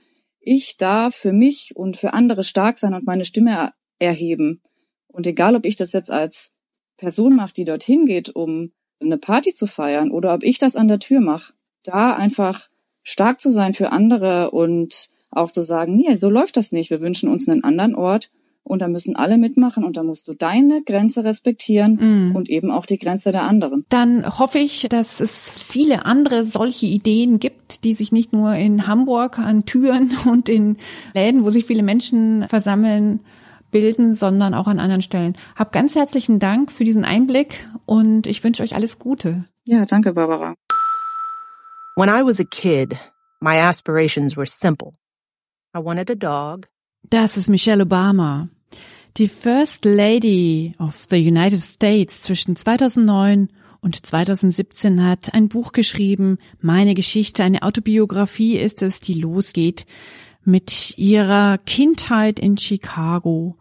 [SPEAKER 11] Ich darf für mich und für andere stark sein und meine Stimme erheben. Und egal, ob ich das jetzt als Person mache, die dorthin geht, um eine Party zu feiern, oder ob ich das an der Tür mache, da einfach stark zu sein für andere und auch zu sagen, nee, so läuft das nicht. Wir wünschen uns einen anderen Ort und da müssen alle mitmachen und da musst du deine Grenze respektieren
[SPEAKER 2] Mm.
[SPEAKER 11] und eben auch die Grenze der anderen.
[SPEAKER 2] Dann hoffe ich, dass es viele andere solche Ideen gibt, die sich nicht nur in Hamburg an Türen *laughs* und in Läden, wo sich viele Menschen versammeln, bilden, sondern auch an anderen Stellen. Hab ganz herzlichen Dank für diesen Einblick und ich wünsche euch alles Gute.
[SPEAKER 11] Ja, danke, Barbara.
[SPEAKER 7] When I was a kid, my aspirations were simple. I wanted a dog.
[SPEAKER 2] Das ist Michelle Obama, die First Lady of the United States zwischen 2009 und 2017 hat ein Buch geschrieben, meine Geschichte, eine Autobiografie ist es, die losgeht mit ihrer Kindheit in Chicago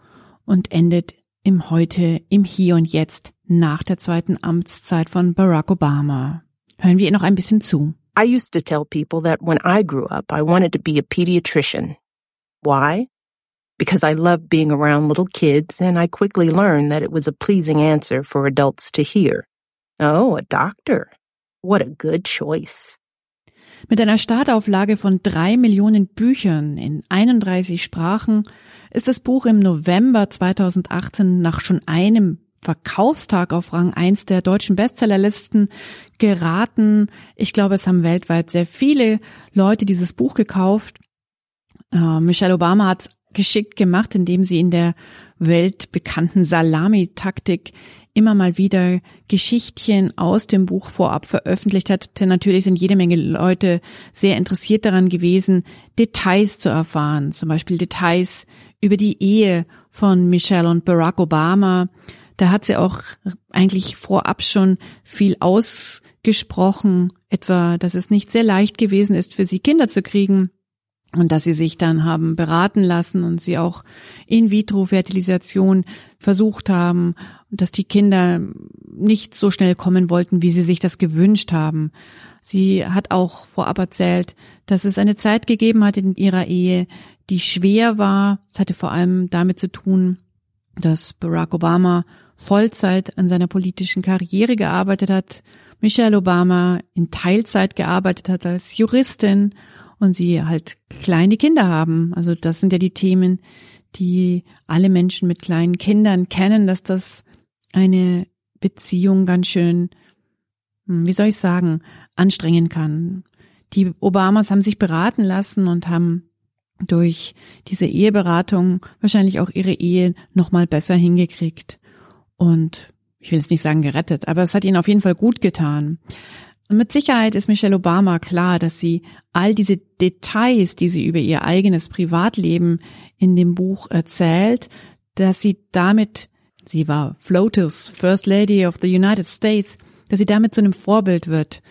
[SPEAKER 2] und endet im Heute, im Hier und Jetzt nach der zweiten Amtszeit von Barack Obama. Hören wir ihr noch ein bisschen zu.
[SPEAKER 7] I used to tell people that when I grew up, I wanted to be a pediatrician. Why? Because I loved being around little kids and I quickly learned that it was a pleasing answer for adults to hear. Oh, a doctor. What a good choice.
[SPEAKER 2] Mit einer Startauflage von drei Millionen Büchern in 31 Sprachen ist das Buch im November 2018 nach schon einem Verkaufstag auf Rang 1 der deutschen Bestsellerlisten geraten. Ich glaube, es haben weltweit sehr viele Leute dieses Buch gekauft. Äh, Michelle Obama hat es geschickt gemacht, indem sie in der weltbekannten Salami-Taktik immer mal wieder Geschichtchen aus dem Buch vorab veröffentlicht hat. Denn natürlich sind jede Menge Leute sehr interessiert daran gewesen, Details zu erfahren. Zum Beispiel Details über die Ehe von Michelle und Barack Obama. Da hat sie auch eigentlich vorab schon viel ausgesprochen, etwa, dass es nicht sehr leicht gewesen ist, für sie Kinder zu kriegen und dass sie sich dann haben beraten lassen und sie auch In-vitro-Fertilisation versucht haben und dass die Kinder nicht so schnell kommen wollten, wie sie sich das gewünscht haben. Sie hat auch vorab erzählt, dass es eine Zeit gegeben hat in ihrer Ehe, die schwer war. Es hatte vor allem damit zu tun, dass Barack Obama Vollzeit an seiner politischen Karriere gearbeitet hat, Michelle Obama in Teilzeit gearbeitet hat als Juristin und sie halt kleine Kinder haben. Also das sind ja die Themen, die alle Menschen mit kleinen Kindern kennen, dass das eine Beziehung ganz schön, hm, wie soll ich sagen, anstrengen kann. Die Obamas haben sich beraten lassen und haben durch diese Eheberatung wahrscheinlich auch ihre Ehe nochmal besser hingekriegt. Und ich will jetzt nicht sagen gerettet, aber es hat ihnen auf jeden Fall gut getan. Und mit Sicherheit ist Michelle Obama klar, dass sie all diese Details, die sie über ihr eigenes Privatleben in dem Buch erzählt, dass sie damit, sie war Floaters First Lady of the United States, dass sie damit zu einem Vorbild wird.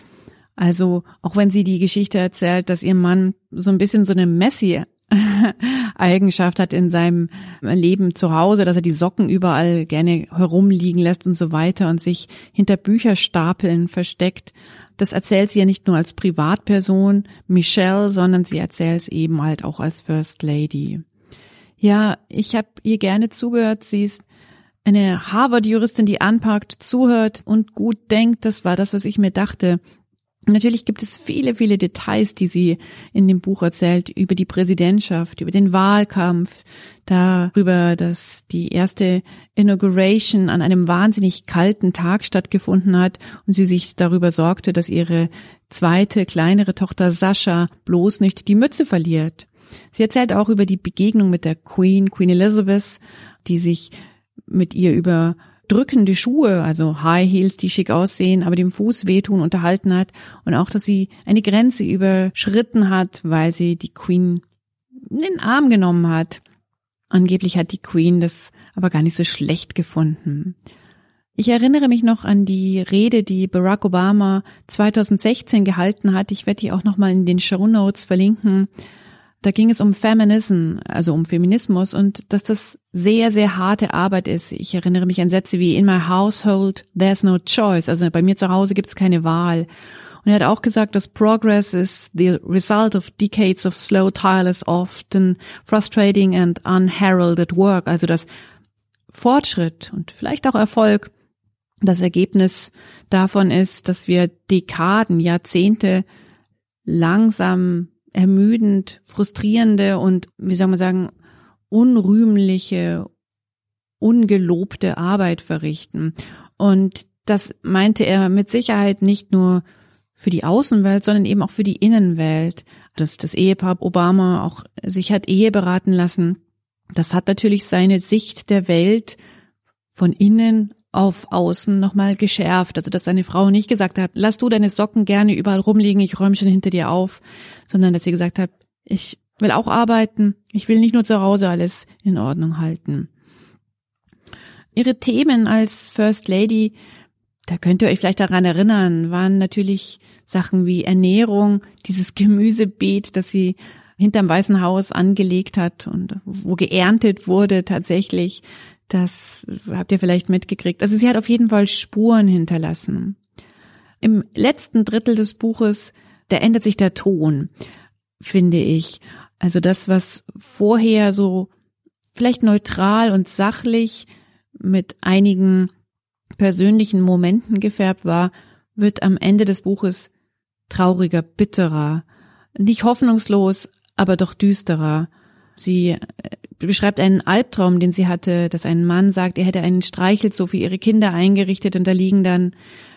[SPEAKER 2] Also auch wenn sie die Geschichte erzählt, dass ihr Mann so ein bisschen so eine Messi *laughs* Eigenschaft hat in seinem Leben zu Hause, dass er die Socken überall gerne herumliegen lässt und so weiter und sich hinter Bücherstapeln versteckt. Das erzählt sie ja nicht nur als Privatperson, Michelle, sondern sie erzählt es eben halt auch als First Lady. Ja, ich habe ihr gerne zugehört. Sie ist eine Harvard-Juristin, die anpackt, zuhört und gut denkt. Das war das, was ich mir dachte. Natürlich gibt es viele, viele Details, die sie in dem Buch erzählt, über die Präsidentschaft, über den Wahlkampf, darüber, dass die erste Inauguration an einem wahnsinnig kalten Tag stattgefunden hat und sie sich darüber sorgte, dass ihre zweite, kleinere Tochter Sascha bloß nicht die Mütze verliert. Sie erzählt auch über die Begegnung mit der Queen, Queen Elizabeth, die sich mit ihr über drückende Schuhe, also High Heels, die schick aussehen, aber dem Fuß wehtun, unterhalten hat und auch, dass sie eine Grenze überschritten hat, weil sie die Queen in den Arm genommen hat. Angeblich hat die Queen das aber gar nicht so schlecht gefunden. Ich erinnere mich noch an die Rede, die Barack Obama 2016 gehalten hat. Ich werde die auch nochmal in den Show Notes verlinken. Da ging es um Feminism, also um Feminismus und dass das sehr, sehr harte Arbeit ist. Ich erinnere mich an Sätze wie in my household there's no choice. Also bei mir zu Hause gibt es keine Wahl. Und er hat auch gesagt, dass Progress is the result of decades of slow, tireless, often frustrating and unheralded work. Also dass Fortschritt und vielleicht auch Erfolg das Ergebnis davon ist, dass wir Dekaden, Jahrzehnte langsam ermüdend, frustrierende und, wie soll man sagen, unrühmliche, ungelobte Arbeit verrichten. Und das meinte er mit Sicherheit nicht nur für die Außenwelt, sondern eben auch für die Innenwelt. Dass das Ehepaar Obama auch sich hat Ehe beraten lassen. Das hat natürlich seine Sicht der Welt von innen auf außen nochmal geschärft. Also dass seine Frau nicht gesagt hat, lass du deine Socken gerne überall rumliegen, ich räume schon hinter dir auf, sondern dass sie gesagt hat, ich will auch arbeiten, ich will nicht nur zu Hause alles in Ordnung halten. Ihre Themen als First Lady, da könnt ihr euch vielleicht daran erinnern, waren natürlich Sachen wie Ernährung, dieses Gemüsebeet, das sie hinterm Weißen Haus angelegt hat und wo geerntet wurde tatsächlich. Das habt ihr vielleicht mitgekriegt. Also sie hat auf jeden Fall Spuren hinterlassen. Im letzten Drittel des Buches, da ändert sich der Ton, finde ich. Also das, was vorher so vielleicht neutral und sachlich mit einigen persönlichen Momenten gefärbt war, wird am Ende des Buches trauriger, bitterer, nicht hoffnungslos, aber doch düsterer. Sie äh, beschreibt einen Albtraum, den sie hatte, dass ein Mann sagt, er hätte einen Streichelzoo für ihre Kinder eingerichtet und da liegen dann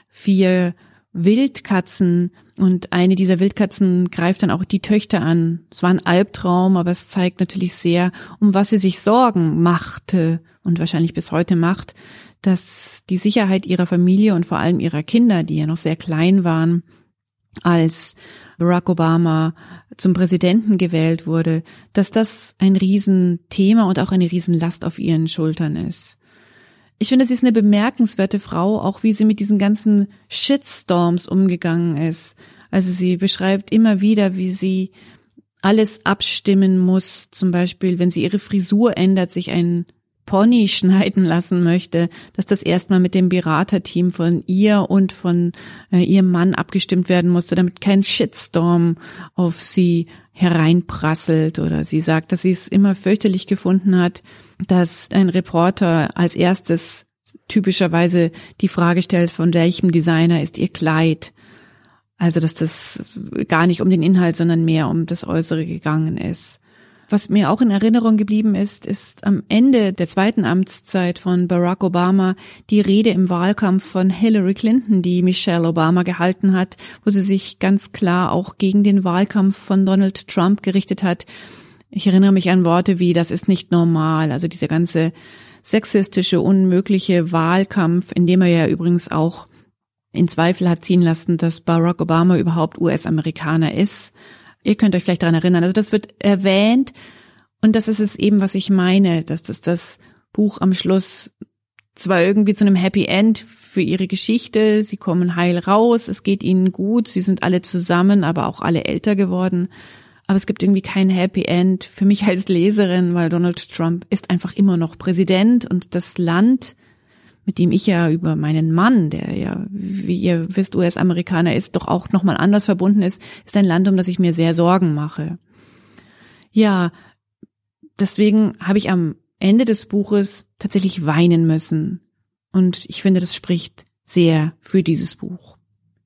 [SPEAKER 2] vier Wildkatzen und eine dieser Wildkatzen greift dann auch die Töchter an. Es war ein Albtraum, aber es zeigt natürlich sehr, um was sie sich Sorgen machte und wahrscheinlich bis heute macht, dass die Sicherheit ihrer Familie und vor allem ihrer Kinder, die ja noch sehr klein waren, als Barack Obama zum Präsidenten gewählt wurde, dass das ein Riesenthema und auch eine Riesenlast auf ihren Schultern ist. Ich finde, sie ist eine bemerkenswerte Frau, auch wie sie mit diesen ganzen Shitstorms umgegangen ist. Also sie beschreibt immer wieder, wie sie alles abstimmen muss. Zum Beispiel, wenn sie ihre Frisur ändert, sich ein Pony schneiden lassen möchte, dass das erstmal mit dem Beraterteam von ihr und von äh, ihrem Mann abgestimmt werden musste, damit kein Shitstorm auf sie hereinprasselt oder sie sagt, dass sie es immer fürchterlich gefunden hat, dass ein Reporter als erstes typischerweise die Frage stellt, von welchem Designer ist ihr Kleid? Also, dass das gar nicht um den Inhalt, sondern mehr um das Äußere gegangen ist. Was mir auch in Erinnerung geblieben ist, ist am Ende der zweiten Amtszeit von Barack Obama die Rede im Wahlkampf von Hillary Clinton, die Michelle Obama gehalten hat, wo sie sich ganz klar auch gegen den Wahlkampf von Donald Trump gerichtet hat. Ich erinnere mich an Worte wie, das ist nicht normal, also dieser ganze sexistische, unmögliche Wahlkampf, in dem er ja übrigens auch in Zweifel hat ziehen lassen, dass Barack Obama überhaupt US-Amerikaner ist. Ihr könnt euch vielleicht daran erinnern. Also das wird erwähnt und das ist es eben, was ich meine, dass das das Buch am Schluss zwar irgendwie zu einem Happy End für ihre Geschichte, sie kommen heil raus, es geht ihnen gut, sie sind alle zusammen, aber auch alle älter geworden. Aber es gibt irgendwie kein Happy End für mich als Leserin, weil Donald Trump ist einfach immer noch Präsident und das Land mit dem ich ja über meinen Mann, der ja, wie ihr wisst, US-Amerikaner ist, doch auch nochmal anders verbunden ist, ist ein Land, um das ich mir sehr Sorgen mache. Ja, deswegen habe ich am Ende des Buches tatsächlich weinen müssen. Und ich finde, das spricht sehr für dieses Buch.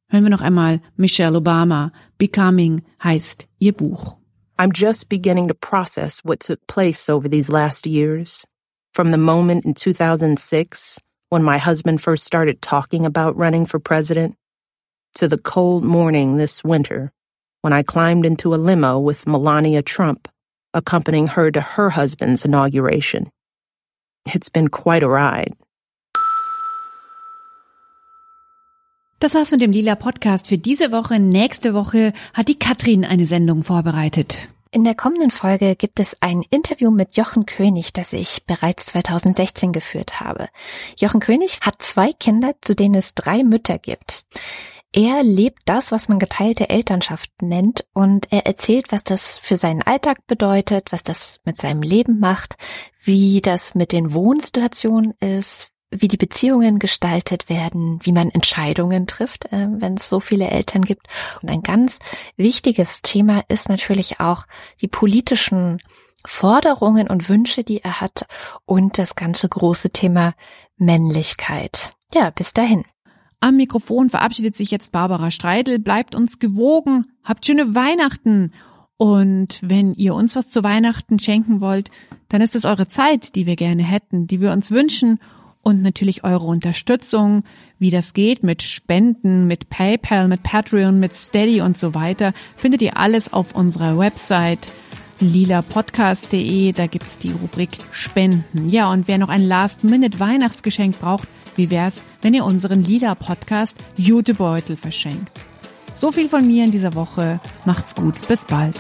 [SPEAKER 2] Hören wir noch einmal Michelle Obama, Becoming heißt ihr Buch.
[SPEAKER 7] I'm just beginning to process what took place over these last years. From the moment in 2006 when my husband first started talking about running for president, to the cold morning this winter when I climbed into a limo with Melania Trump, accompanying her to her husband's inauguration. It's been quite a ride.
[SPEAKER 2] Das war's mit dem Lila Podcast für diese Woche. Nächste Woche hat die Katrin eine Sendung vorbereitet.
[SPEAKER 8] In der kommenden Folge gibt es ein Interview mit Jochen König, das ich bereits 2016 geführt habe. Jochen König hat zwei Kinder, zu denen es drei Mütter gibt. Er lebt das, was man geteilte Elternschaft nennt, und er erzählt, was das für seinen Alltag bedeutet, was das mit seinem Leben macht, wie das mit den Wohnsituationen ist, wie die Beziehungen gestaltet werden, wie man Entscheidungen trifft, äh, wenn es so viele Eltern gibt. Und ein ganz wichtiges Thema ist natürlich auch die politischen Forderungen und Wünsche, die er hat und das ganze große Thema Männlichkeit. Ja, bis dahin.
[SPEAKER 2] Am Mikrofon verabschiedet sich jetzt Barbara Streidel. Bleibt uns gewogen. Habt schöne Weihnachten Und wenn ihr uns was zu Weihnachten schenken wollt, dann ist es eure Zeit, die wir gerne hätten, die wir uns wünschen und natürlich eure Unterstützung, wie das geht mit Spenden, mit PayPal, mit Patreon, mit Steady und so weiter, findet ihr alles auf unserer Website lilapodcast.de, da gibt's die Rubrik Spenden. Ja, und wer noch ein Last-Minute-Weihnachtsgeschenk braucht, wie wär's, wenn ihr unseren Lila Podcast Jutebeutel verschenkt? So viel von mir in dieser Woche. Macht's gut. Bis bald.